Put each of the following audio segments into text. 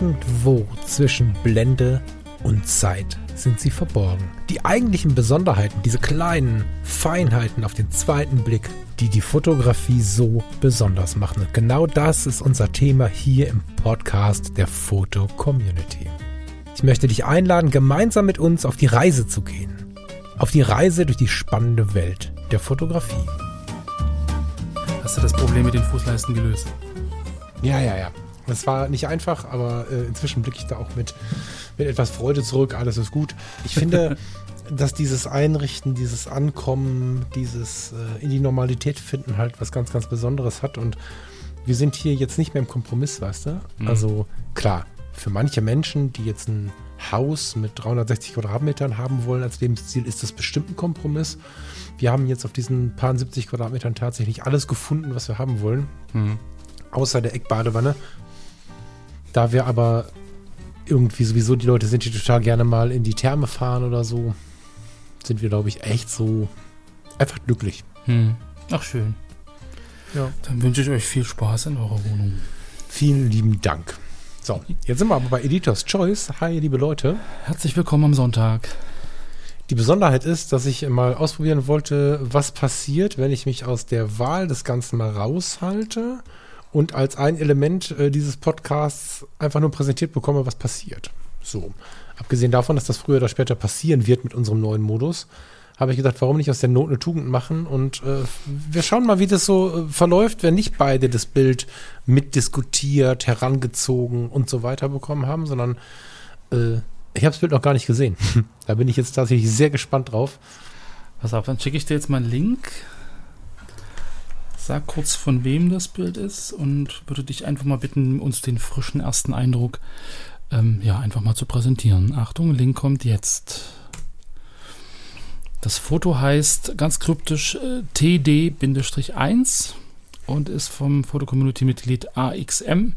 irgendwo zwischen Blende und Zeit sind sie verborgen. Die eigentlichen Besonderheiten, diese kleinen Feinheiten auf den zweiten Blick, die die Fotografie so besonders machen. Und genau das ist unser Thema hier im Podcast der Foto Community. Ich möchte dich einladen, gemeinsam mit uns auf die Reise zu gehen. Auf die Reise durch die spannende Welt der Fotografie. Hast du das Problem mit den Fußleisten gelöst? Ja, ja, ja. Das war nicht einfach, aber äh, inzwischen blicke ich da auch mit, mit etwas Freude zurück. Alles ist gut. Ich finde, dass dieses Einrichten, dieses Ankommen, dieses äh, in die Normalität finden halt was ganz, ganz Besonderes hat. Und wir sind hier jetzt nicht mehr im Kompromiss, weißt du? Mhm. Also klar, für manche Menschen, die jetzt ein Haus mit 360 Quadratmetern haben wollen als Lebensziel, ist das bestimmt ein Kompromiss. Wir haben jetzt auf diesen paar 70 Quadratmetern tatsächlich alles gefunden, was wir haben wollen. Mhm. Außer der Eckbadewanne. Da wir aber irgendwie sowieso die Leute sind, die total gerne mal in die Therme fahren oder so, sind wir, glaube ich, echt so einfach glücklich. Hm. Ach, schön. Ja. Dann wünsche ich euch viel Spaß in eurer Wohnung. Vielen lieben Dank. So, jetzt sind wir aber bei Editors Choice. Hi, liebe Leute. Herzlich willkommen am Sonntag. Die Besonderheit ist, dass ich mal ausprobieren wollte, was passiert, wenn ich mich aus der Wahl des Ganzen mal raushalte und als ein Element äh, dieses Podcasts einfach nur präsentiert bekomme, was passiert. So. Abgesehen davon, dass das früher oder später passieren wird mit unserem neuen Modus, habe ich gedacht, warum nicht aus der Not eine Tugend machen und äh, wir schauen mal, wie das so äh, verläuft, wenn nicht beide das Bild mitdiskutiert, herangezogen und so weiter bekommen haben, sondern äh, ich habe das Bild noch gar nicht gesehen. da bin ich jetzt tatsächlich sehr gespannt drauf. Pass auf, dann schicke ich dir jetzt mal einen Link Sag kurz, von wem das Bild ist und würde dich einfach mal bitten, uns den frischen ersten Eindruck ähm, ja, einfach mal zu präsentieren. Achtung, Link kommt jetzt. Das Foto heißt ganz kryptisch äh, TD-1 und ist vom Foto-Community-Mitglied AXM.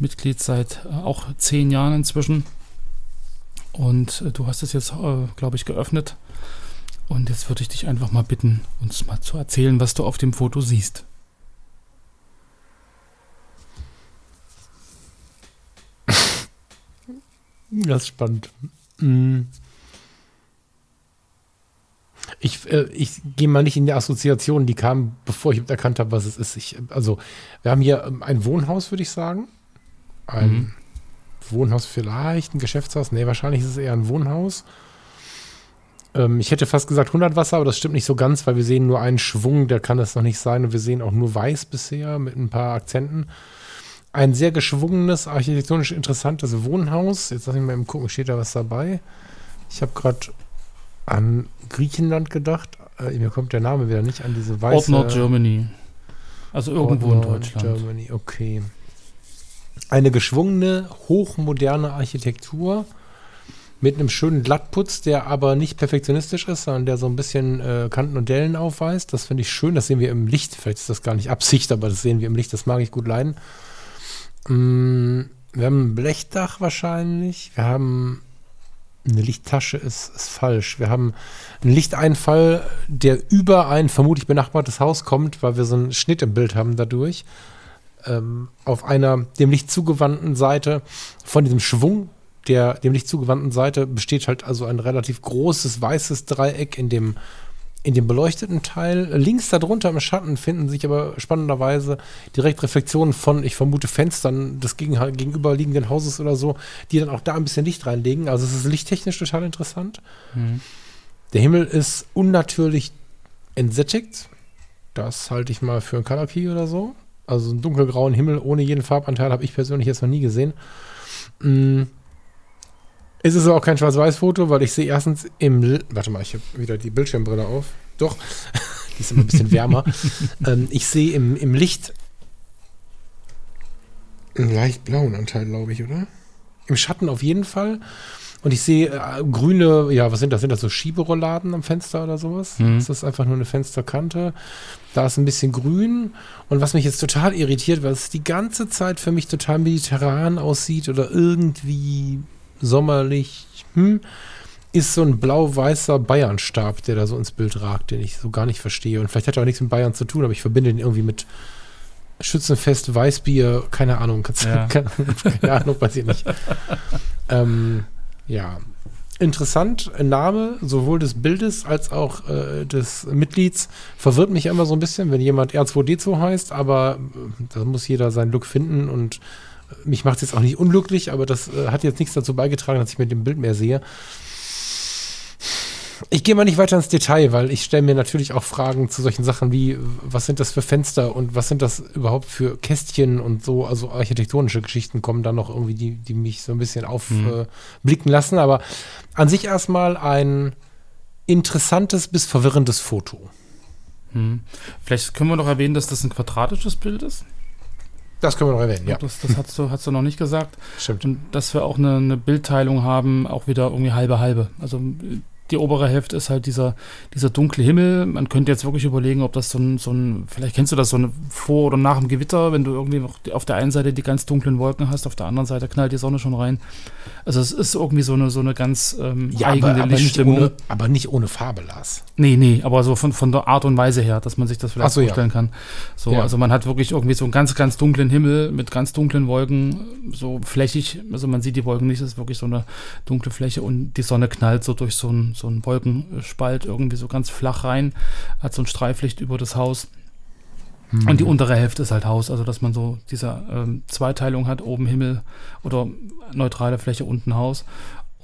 Mitglied seit äh, auch zehn Jahren inzwischen. Und äh, du hast es jetzt, glaube ich, geöffnet. Und jetzt würde ich dich einfach mal bitten, uns mal zu erzählen, was du auf dem Foto siehst. Das ist spannend. Mm. Ich, äh, ich gehe mal nicht in die Assoziation, die kam, bevor ich erkannt habe, was es ist. Ich, also, wir haben hier ähm, ein Wohnhaus, würde ich sagen. Ein mhm. Wohnhaus vielleicht, ein Geschäftshaus. Nee, wahrscheinlich ist es eher ein Wohnhaus. Ähm, ich hätte fast gesagt 100 Wasser, aber das stimmt nicht so ganz, weil wir sehen nur einen Schwung, der kann das noch nicht sein. Und wir sehen auch nur weiß bisher mit ein paar Akzenten. Ein sehr geschwungenes, architektonisch interessantes Wohnhaus. Jetzt lass ich mal eben gucken, steht da was dabei? Ich habe gerade an Griechenland gedacht. Äh, mir kommt der Name wieder nicht an diese weiße... Ort Nord Germany. Also irgendwo in Deutschland. Germany, okay. Eine geschwungene, hochmoderne Architektur mit einem schönen Glattputz, der aber nicht perfektionistisch ist, sondern der so ein bisschen äh, Kanten und Dellen aufweist. Das finde ich schön. Das sehen wir im Licht. Vielleicht ist das gar nicht Absicht, aber das sehen wir im Licht. Das mag ich gut leiden. Mm, wir haben ein Blechdach wahrscheinlich. Wir haben eine Lichttasche ist, ist falsch. Wir haben einen Lichteinfall, der über ein vermutlich benachbartes Haus kommt, weil wir so einen Schnitt im Bild haben dadurch. Ähm, auf einer dem Licht zugewandten Seite von diesem Schwung der dem Licht zugewandten Seite besteht halt also ein relativ großes weißes Dreieck in dem in dem beleuchteten Teil. Links darunter im Schatten finden sich aber spannenderweise direkt Reflexionen von, ich vermute, Fenstern des gegenüberliegenden Hauses oder so, die dann auch da ein bisschen Licht reinlegen. Also es ist lichttechnisch total interessant. Mhm. Der Himmel ist unnatürlich entsättigt. Das halte ich mal für ein Key oder so. Also einen dunkelgrauen Himmel ohne jeden Farbanteil habe ich persönlich jetzt noch nie gesehen. Mhm. Es ist auch kein Schwarz-Weiß-Foto, weil ich sehe erstens im. Warte mal, ich habe wieder die Bildschirmbrille auf. Doch, die ist immer ein bisschen wärmer. ähm, ich sehe im, im Licht einen leicht blauen Anteil, glaube ich, oder? Im Schatten auf jeden Fall. Und ich sehe äh, grüne, ja, was sind das? Sind das so Schieberolladen am Fenster oder sowas? Mhm. Das ist einfach nur eine Fensterkante. Da ist ein bisschen grün. Und was mich jetzt total irritiert, weil es die ganze Zeit für mich total mediterran aussieht oder irgendwie sommerlich, hm, ist so ein blau-weißer Bayernstab, der da so ins Bild ragt, den ich so gar nicht verstehe. Und vielleicht hat er auch nichts mit Bayern zu tun, aber ich verbinde den irgendwie mit Schützenfest, Weißbier, keine Ahnung, ja. keine, keine, Ahnung, weiß ich nicht. ähm, ja, interessant, Name sowohl des Bildes als auch äh, des Mitglieds verwirrt mich immer so ein bisschen, wenn jemand R2D2 heißt, aber äh, da muss jeder seinen Look finden und mich macht es jetzt auch nicht unglücklich, aber das äh, hat jetzt nichts dazu beigetragen, dass ich mit dem Bild mehr sehe. Ich gehe mal nicht weiter ins Detail, weil ich stelle mir natürlich auch Fragen zu solchen Sachen wie, was sind das für Fenster und was sind das überhaupt für Kästchen und so, also architektonische Geschichten kommen da noch irgendwie, die, die mich so ein bisschen aufblicken mhm. äh, lassen. Aber an sich erstmal ein interessantes bis verwirrendes Foto. Hm. Vielleicht können wir noch erwähnen, dass das ein quadratisches Bild ist. Das können wir noch erwähnen, ja. Das, das hast, du, hast du noch nicht gesagt. Stimmt. Und dass wir auch eine, eine Bildteilung haben, auch wieder irgendwie halbe halbe. Also die obere Hälfte ist halt dieser, dieser dunkle Himmel. Man könnte jetzt wirklich überlegen, ob das so ein, so ein, vielleicht kennst du das so eine vor oder nach dem Gewitter, wenn du irgendwie noch auf der einen Seite die ganz dunklen Wolken hast, auf der anderen Seite knallt die Sonne schon rein. Also es ist irgendwie so eine, so eine ganz ähm, ja, eigene aber, aber Lichtstimmung. Nicht ohne, aber nicht ohne Farbe, Lars. Nee, nee, aber so von, von der Art und Weise her, dass man sich das vielleicht so, vorstellen ja. kann. So, ja. also man hat wirklich irgendwie so einen ganz, ganz dunklen Himmel mit ganz dunklen Wolken, so flächig, also man sieht die Wolken nicht, es ist wirklich so eine dunkle Fläche und die Sonne knallt so durch so einen, so einen Wolken Spalt irgendwie so ganz flach rein, hat so ein Streiflicht über das Haus. Mhm. Und die untere Hälfte ist halt Haus, also dass man so diese ähm, Zweiteilung hat, oben Himmel oder neutrale Fläche, unten Haus.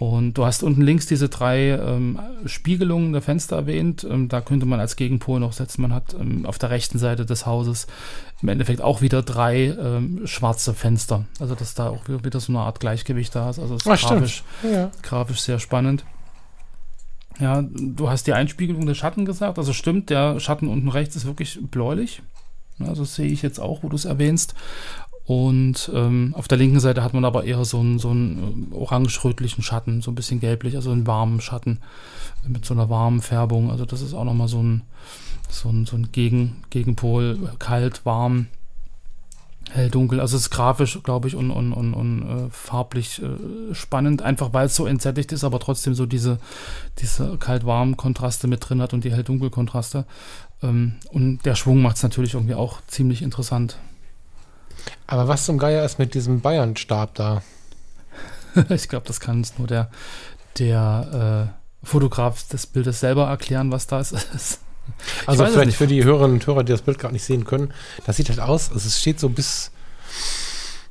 Und du hast unten links diese drei ähm, Spiegelungen der Fenster erwähnt. Ähm, da könnte man als Gegenpol noch setzen. Man hat ähm, auf der rechten Seite des Hauses im Endeffekt auch wieder drei ähm, schwarze Fenster. Also dass da auch wieder so eine Art Gleichgewicht da ist. Also ist Ach, grafisch, ja. grafisch sehr spannend. Ja, du hast die Einspiegelung der Schatten gesagt. Also stimmt, der Schatten unten rechts ist wirklich bläulich. Also sehe ich jetzt auch, wo du es erwähnst. Und ähm, auf der linken Seite hat man aber eher so einen, so einen äh, orange-rötlichen Schatten, so ein bisschen gelblich, also einen warmen Schatten mit so einer warmen Färbung. Also das ist auch nochmal so ein, so ein, so ein Gegen, Gegenpol, kalt, warm hell, dunkel. Also es ist grafisch, glaube ich, und, und, und, und äh, farblich äh, spannend, einfach weil es so entsättigt ist, aber trotzdem so diese, diese kalt-warm-Kontraste mit drin hat und die hell-dunkel-Kontraste. Ähm, und der Schwung macht es natürlich irgendwie auch ziemlich interessant. Aber was zum Geier ist mit diesem Bayern-Stab da? ich glaube, das kann uns nur der, der äh, Fotograf des Bildes selber erklären, was da ist. Also vielleicht für die Hörerinnen und Hörer, die das Bild gerade nicht sehen können, das sieht halt aus, also es steht so bis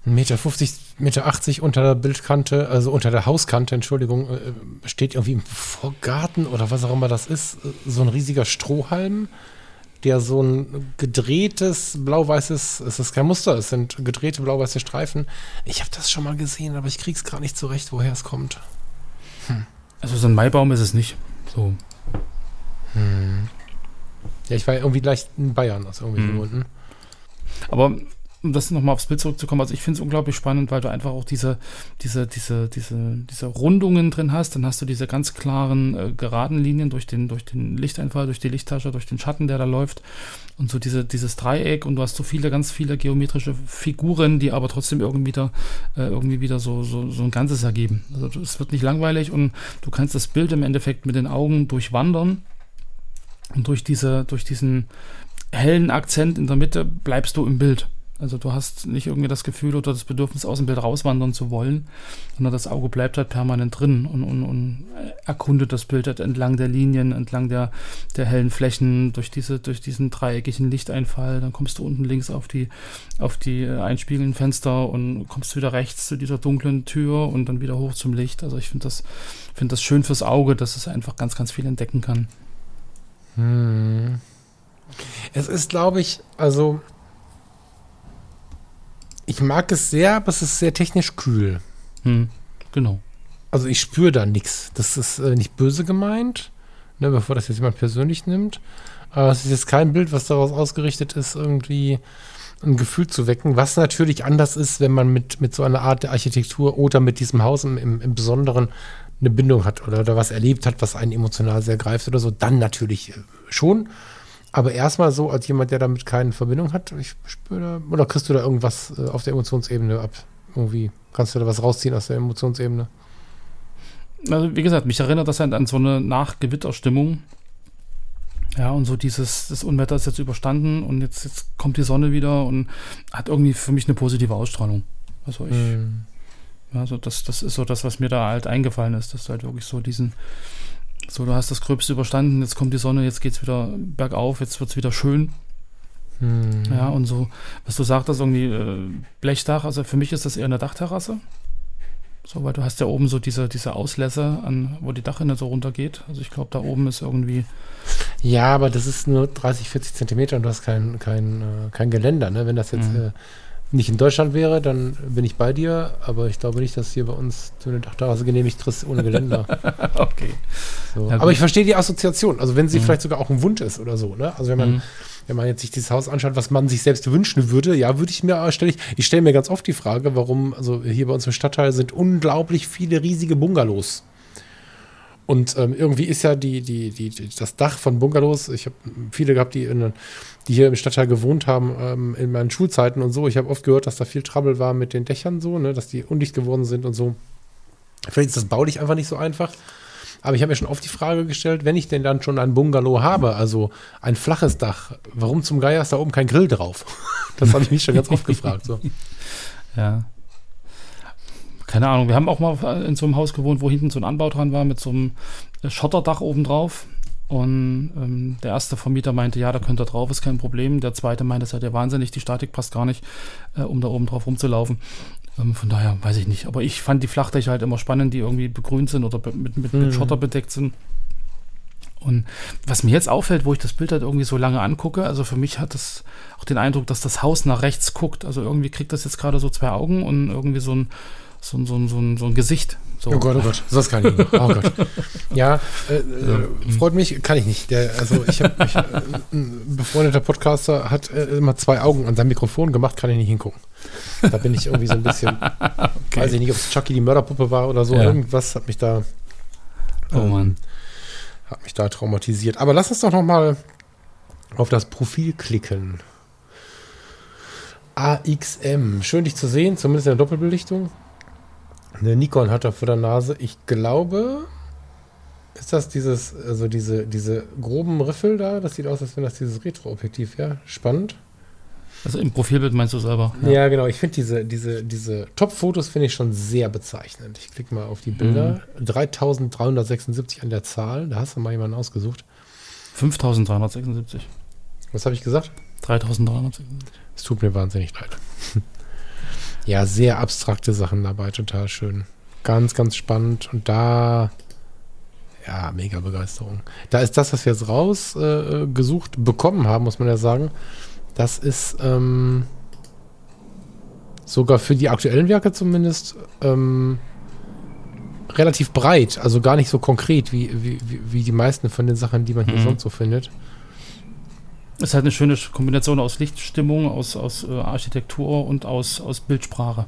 1,50 Meter, 50, Meter 80 unter der Bildkante, also unter der Hauskante, Entschuldigung, äh, steht irgendwie im Vorgarten oder was auch immer das ist, so ein riesiger Strohhalm, der so ein gedrehtes blau-weißes, es ist kein Muster, es sind gedrehte blau-weiße Streifen. Ich habe das schon mal gesehen, aber ich krieg's gerade nicht zurecht, woher es kommt. Hm. Also so ein Maibaum ist es nicht. So. Hm. Ja, ich war irgendwie gleich in Bayern aus irgendwie mhm. Gründen. Aber um das nochmal aufs Bild zurückzukommen, also ich finde es unglaublich spannend, weil du einfach auch diese, diese, diese, diese, diese Rundungen drin hast. Dann hast du diese ganz klaren äh, geraden Linien durch den, durch den Lichteinfall, durch die Lichttasche, durch den Schatten, der da läuft. Und so diese, dieses Dreieck und du hast so viele, ganz viele geometrische Figuren, die aber trotzdem irgendwie wieder, äh, irgendwie wieder so, so, so ein Ganzes ergeben. Also es wird nicht langweilig und du kannst das Bild im Endeffekt mit den Augen durchwandern und durch, diese, durch diesen hellen Akzent in der Mitte bleibst du im Bild. Also du hast nicht irgendwie das Gefühl oder das Bedürfnis, aus dem Bild rauswandern zu wollen, sondern das Auge bleibt halt permanent drin und, und, und erkundet das Bild halt entlang der Linien, entlang der, der hellen Flächen, durch, diese, durch diesen dreieckigen Lichteinfall. Dann kommst du unten links auf die, auf die einspiegelnden Fenster und kommst wieder rechts zu dieser dunklen Tür und dann wieder hoch zum Licht. Also ich finde das, find das schön fürs Auge, dass es einfach ganz, ganz viel entdecken kann. Hm. Es ist, glaube ich, also ich mag es sehr, aber es ist sehr technisch kühl. Hm. Genau. Also ich spüre da nichts. Das ist äh, nicht böse gemeint, ne, bevor das jetzt jemand persönlich nimmt. Aber es ist jetzt kein Bild, was daraus ausgerichtet ist, irgendwie ein Gefühl zu wecken, was natürlich anders ist, wenn man mit, mit so einer Art der Architektur oder mit diesem Haus im, im, im Besonderen eine Bindung hat oder, oder was erlebt hat, was einen emotional sehr greift oder so, dann natürlich äh, schon. Aber erstmal so, als jemand, der damit keine Verbindung hat, ich spüre, oder kriegst du da irgendwas äh, auf der Emotionsebene ab? Irgendwie kannst du da was rausziehen aus der Emotionsebene? Also, wie gesagt, mich erinnert das halt an so eine Nachgewitterstimmung. Ja, und so dieses, das Unwetter ist jetzt überstanden und jetzt, jetzt kommt die Sonne wieder und hat irgendwie für mich eine positive Ausstrahlung. Also ich, also das, das ist so das, was mir da halt eingefallen ist, dass du halt wirklich so diesen, so du hast das Gröbste überstanden, jetzt kommt die Sonne, jetzt geht es wieder bergauf, jetzt wird es wieder schön. Mhm. Ja, und so, was du sagtest, irgendwie äh, Blechdach, also für mich ist das eher eine Dachterrasse. So, weil du hast ja oben so diese, diese Auslässe, an, wo die Dachrinne so runtergeht. Also ich glaube, da oben ist irgendwie. Ja, aber das ist nur 30, 40 Zentimeter und du hast kein, kein, äh, kein Geländer. Ne? Wenn das jetzt mhm. äh, nicht in Deutschland wäre, dann bin ich bei dir, aber ich glaube nicht, dass hier bei uns so eine Dachterrasse genehmigt kriegst ohne Geländer. okay. So. aber ich verstehe die Assoziation. Also wenn sie mhm. vielleicht sogar auch ein Wunsch ist oder so. Ne? Also wenn man mhm wenn man jetzt sich dieses Haus anschaut, was man sich selbst wünschen würde, ja, würde ich mir, stelle ich, ich stelle mir ganz oft die Frage, warum, also hier bei uns im Stadtteil sind unglaublich viele riesige Bungalows. Und ähm, irgendwie ist ja die, die, die, das Dach von Bungalows, ich habe viele gehabt, die, in, die hier im Stadtteil gewohnt haben, ähm, in meinen Schulzeiten und so. Ich habe oft gehört, dass da viel Trouble war mit den Dächern so, ne, dass die undicht geworden sind und so. Vielleicht ist das baulich einfach nicht so einfach. Aber ich habe mir schon oft die Frage gestellt, wenn ich denn dann schon ein Bungalow habe, also ein flaches Dach, warum zum Geier ist da oben kein Grill drauf? Das habe ich mich schon ganz oft gefragt. So. Ja. Keine Ahnung, wir haben auch mal in so einem Haus gewohnt, wo hinten so ein Anbau dran war mit so einem Schotterdach oben drauf. Und ähm, der erste Vermieter meinte, ja, da könnt ihr drauf, ist kein Problem. Der zweite meinte, das ist ja wahnsinnig, die Statik passt gar nicht, äh, um da oben drauf rumzulaufen. Ähm, von daher weiß ich nicht. Aber ich fand die Flachdächer halt immer spannend, die irgendwie begrünt sind oder mit, mit, mhm. mit Schotter bedeckt sind. Und was mir jetzt auffällt, wo ich das Bild halt irgendwie so lange angucke, also für mich hat das auch den Eindruck, dass das Haus nach rechts guckt. Also irgendwie kriegt das jetzt gerade so zwei Augen und irgendwie so ein, so ein, so so so ein Gesicht. So. Oh Gott, oh Gott, das kann ich nicht. Oh Gott. Ja, äh, äh, freut mich, kann ich nicht. Der, also ich habe äh, ein befreundeter Podcaster hat äh, immer zwei Augen an seinem Mikrofon gemacht, kann ich nicht hingucken. Da bin ich irgendwie so ein bisschen, okay. weiß ich nicht, ob es Chucky die Mörderpuppe war oder so. Ja. Irgendwas hat mich da. oh ähm, Mann. Hat mich da traumatisiert. Aber lass uns doch noch mal auf das Profil klicken. AXM. Schön, dich zu sehen, zumindest in der Doppelbelichtung. Eine Nikon hat er vor der Nase. Ich glaube, ist das dieses, also diese, diese groben Riffel da? Das sieht aus, als wenn das dieses Retro-Objektiv wäre. Spannend. Also im Profilbild meinst du selber? Ja, ja genau. Ich finde diese, diese, diese Top-Fotos finde ich schon sehr bezeichnend. Ich klicke mal auf die Bilder. Mhm. 3376 an der Zahl. Da hast du mal jemanden ausgesucht. 5376. Was habe ich gesagt? 3376. Es tut mir wahnsinnig leid. ja, sehr abstrakte Sachen dabei. Total schön. Ganz, ganz spannend. Und da ja, mega Begeisterung. Da ist das, was wir jetzt rausgesucht äh, bekommen haben, muss man ja sagen. Das ist ähm, sogar für die aktuellen Werke zumindest ähm, relativ breit, also gar nicht so konkret wie, wie, wie die meisten von den Sachen, die man hier mhm. sonst so findet. Es ist halt eine schöne Kombination aus Lichtstimmung, aus, aus äh, Architektur und aus, aus Bildsprache.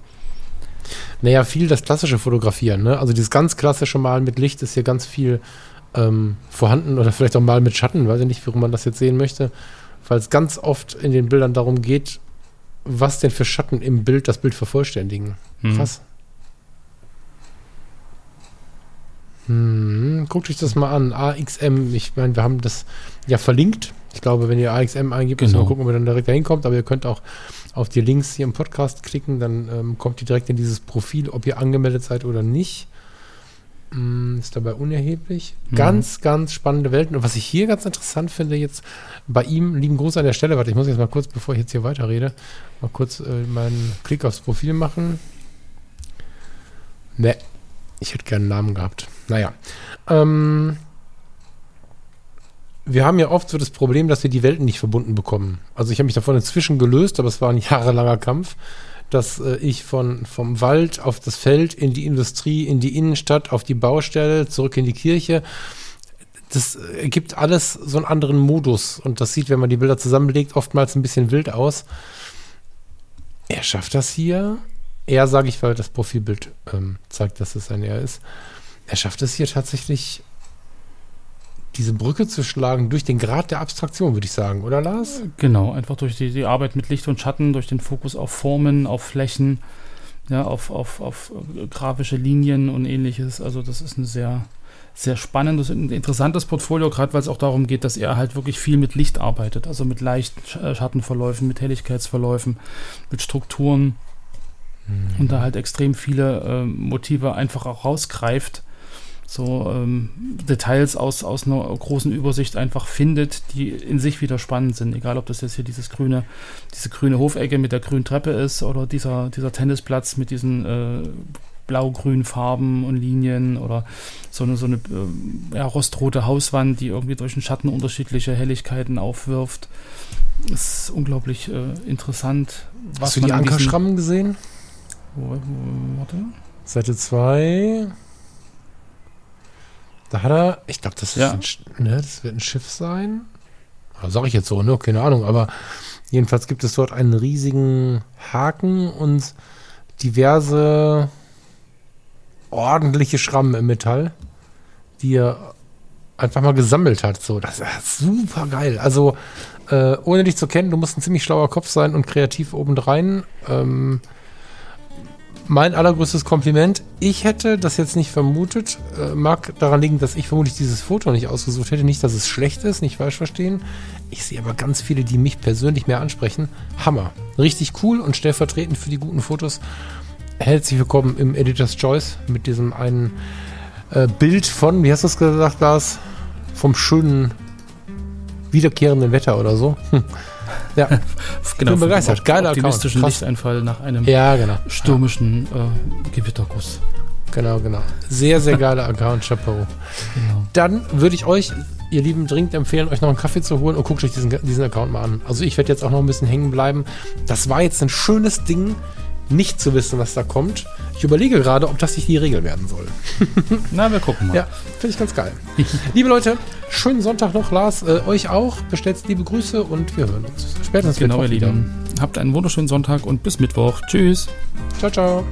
Naja, viel das klassische Fotografieren. Ne? Also dieses ganz klassische Malen mit Licht ist hier ganz viel ähm, vorhanden oder vielleicht auch mal mit Schatten, weiß ich nicht, warum man das jetzt sehen möchte weil es ganz oft in den Bildern darum geht, was denn für Schatten im Bild das Bild vervollständigen. Hm. Krass. Hm, guckt euch das mal an. AXM, ich meine, wir haben das ja verlinkt. Ich glaube, wenn ihr AXM eingibt, genau. müssen wir gucken, ob ihr dann direkt dahin kommt. Aber ihr könnt auch auf die Links hier im Podcast klicken, dann ähm, kommt ihr direkt in dieses Profil, ob ihr angemeldet seid oder nicht. Mm, ist dabei unerheblich. Mhm. Ganz, ganz spannende Welten. Und was ich hier ganz interessant finde, jetzt bei ihm, lieben Gruß an der Stelle, warte, ich muss jetzt mal kurz, bevor ich jetzt hier weiterrede, mal kurz äh, meinen Klick aufs Profil machen. Ne, ich hätte gerne einen Namen gehabt. Naja. Ähm, wir haben ja oft so das Problem, dass wir die Welten nicht verbunden bekommen. Also ich habe mich davon inzwischen gelöst, aber es war ein jahrelanger Kampf dass äh, ich von, vom Wald auf das Feld, in die Industrie, in die Innenstadt, auf die Baustelle, zurück in die Kirche, das ergibt alles so einen anderen Modus. Und das sieht, wenn man die Bilder zusammenlegt, oftmals ein bisschen wild aus. Er schafft das hier. Er, sage ich, weil das Profilbild ähm, zeigt, dass es ein Er ist. Er schafft es hier tatsächlich diese Brücke zu schlagen durch den Grad der Abstraktion, würde ich sagen, oder Lars? Genau, einfach durch die, die Arbeit mit Licht und Schatten, durch den Fokus auf Formen, auf Flächen, ja, auf, auf, auf grafische Linien und ähnliches. Also das ist eine sehr, sehr spannendes und interessantes Portfolio, gerade weil es auch darum geht, dass er halt wirklich viel mit Licht arbeitet, also mit leichten Schattenverläufen, mit Helligkeitsverläufen, mit Strukturen mhm. und da halt extrem viele äh, Motive einfach auch rausgreift so ähm, Details aus, aus einer großen Übersicht einfach findet, die in sich wieder spannend sind. Egal, ob das jetzt hier dieses grüne, diese grüne Hofecke mit der grünen Treppe ist oder dieser, dieser Tennisplatz mit diesen äh, blau-grünen Farben und Linien oder so eine, so eine äh, ja, rostrote Hauswand, die irgendwie durch den Schatten unterschiedliche Helligkeiten aufwirft. Das ist unglaublich äh, interessant. Hast du die Ankerschrammen gesehen? Warte. Seite 2. Da hat er, ich glaube, das, ja. ne, das wird ein Schiff sein. Sag ich jetzt so, ne? Keine Ahnung. Aber jedenfalls gibt es dort einen riesigen Haken und diverse ordentliche Schrammen im Metall, die er einfach mal gesammelt hat. So, das ist super geil. Also, äh, ohne dich zu kennen, du musst ein ziemlich schlauer Kopf sein und kreativ obendrein. Ähm, mein allergrößtes Kompliment. Ich hätte das jetzt nicht vermutet. Äh, mag daran liegen, dass ich vermutlich dieses Foto nicht ausgesucht hätte. Nicht, dass es schlecht ist, nicht falsch verstehen. Ich sehe aber ganz viele, die mich persönlich mehr ansprechen. Hammer. Richtig cool und stellvertretend für die guten Fotos. Herzlich willkommen im Editor's Choice mit diesem einen äh, Bild von, wie hast du es gesagt, Lars? Vom schönen wiederkehrenden Wetter oder so. Hm. Ja, genau, bin begeistert. Geiler optimistischen Account. Lichteinfall nach einem ja, genau. stürmischen äh, Gewitterguss. Genau, genau. Sehr, sehr geiler Account, Chapeau. Genau. Dann würde ich euch, ihr Lieben, dringend empfehlen, euch noch einen Kaffee zu holen und guckt euch diesen, diesen Account mal an. Also ich werde jetzt auch noch ein bisschen hängen bleiben. Das war jetzt ein schönes Ding, nicht zu wissen, was da kommt. Ich überlege gerade, ob das nicht die Regel werden soll. Na, wir gucken mal. Ja, finde ich ganz geil. Liebe Leute, schönen Sonntag noch, Lars. Äh, euch auch. Bestellt liebe Grüße und wir hören uns spätestens genau, Lieben. Habt einen wunderschönen Sonntag und bis Mittwoch. Tschüss. Ciao, ciao.